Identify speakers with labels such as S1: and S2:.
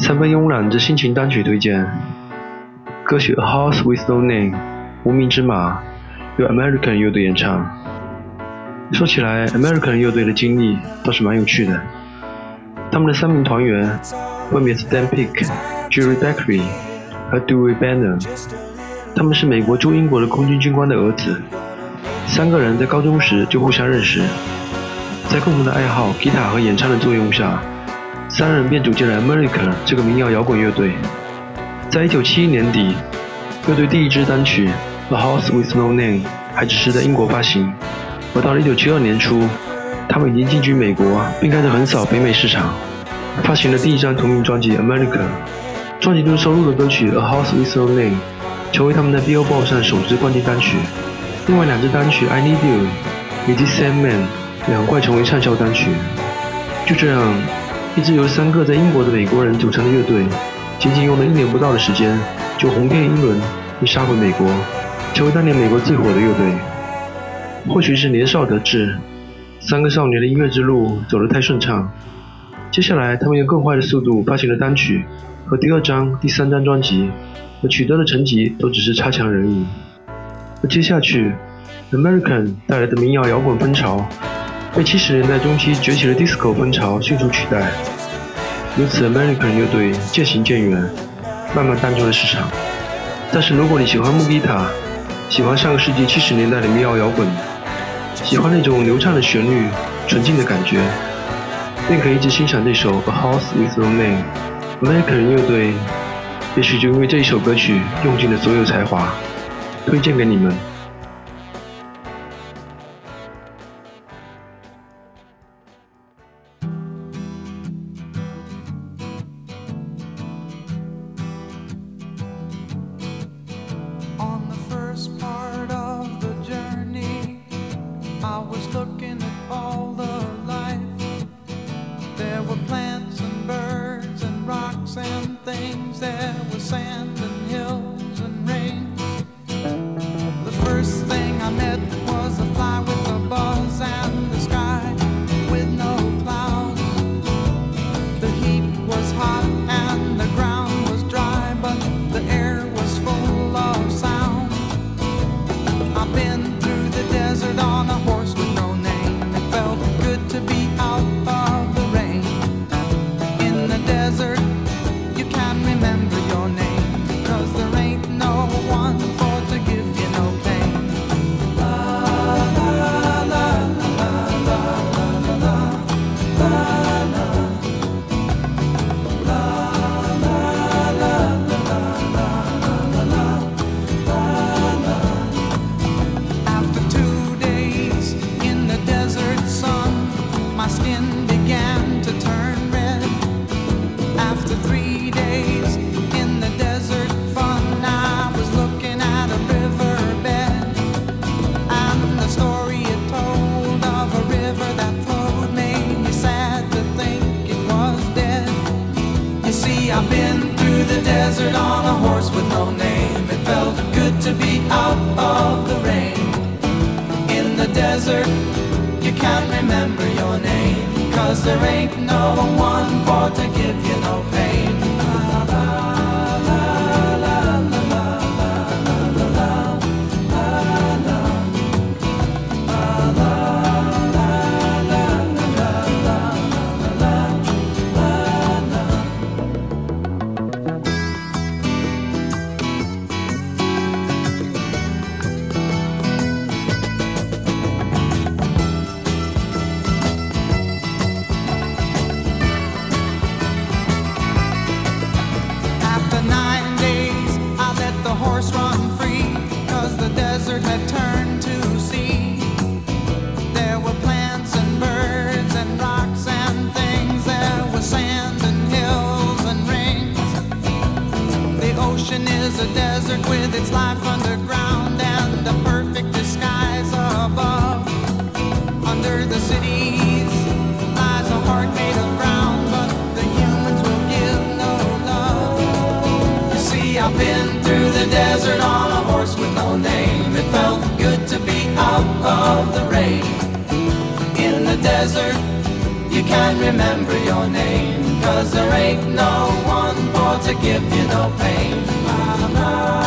S1: 三分慵懒之心情单曲推荐，歌曲《A Horse with No Name》无名之马，由 American 乐队演唱。说起来，American 乐队的经历倒是蛮有趣的。他们的三名团员分别是 Dan Pick、Jerry Beckley 和 Dewey Banner，他们是美国驻英国的空军军官的儿子。三个人在高中时就互相认识，在共同的爱好吉他和演唱的作用下。三人便组建了 America 这个民谣摇滚乐队。在一九七一年底，乐队第一支单曲《A House with No Name》还只是在英国发行，而到了一九七二年初，他们已经进军美国，并开始横扫北美市场，发行了第一张同名专辑《America》。专辑中收录的歌曲《A House with No Name》成为他们在 Billboard 上首支冠军单曲。另外两支单曲《I Need You》以及《Sandman》两块成为畅销单曲。就这样。一支由三个在英国的美国人组成的乐队，仅仅用了一年不到的时间，就红遍英伦，并杀回美国，成为当年美国最火的乐队。或许是年少得志，三个少年的音乐之路走得太顺畅。接下来，他们用更快的速度发行了单曲和第二张、第三张专辑，而取得的成绩都只是差强人意。而接下去，American 带来的民谣摇滚风潮。被七十年代中期崛起的 disco 风潮迅速取代，由此 American 乐队渐行渐远，慢慢淡出了市场。但是如果你喜欢木吉他，喜欢上个世纪七十年代的民谣摇滚，喜欢那种流畅的旋律、纯净的感觉，便可以一直欣赏这首 A House with No Name。American 乐队也许就因为这一首歌曲用尽了所有才华，推荐给你们。
S2: are the skin began to turn red. After three days in the desert fun, I was looking at a riverbed. And the story it told of a river that flowed made me sad to think it was dead. You see, I've been through the desert on a Cause there ain't no one for to give you no pain.
S3: A desert with its life underground and a perfect disguise above. Under the cities lies a heart made of ground, but the humans will give no love.
S2: You see, I've been through the desert on a horse with no name. It felt good to be out of the rain. In the desert, you can't remember your name, cause there ain't no one to give you no pain. My love.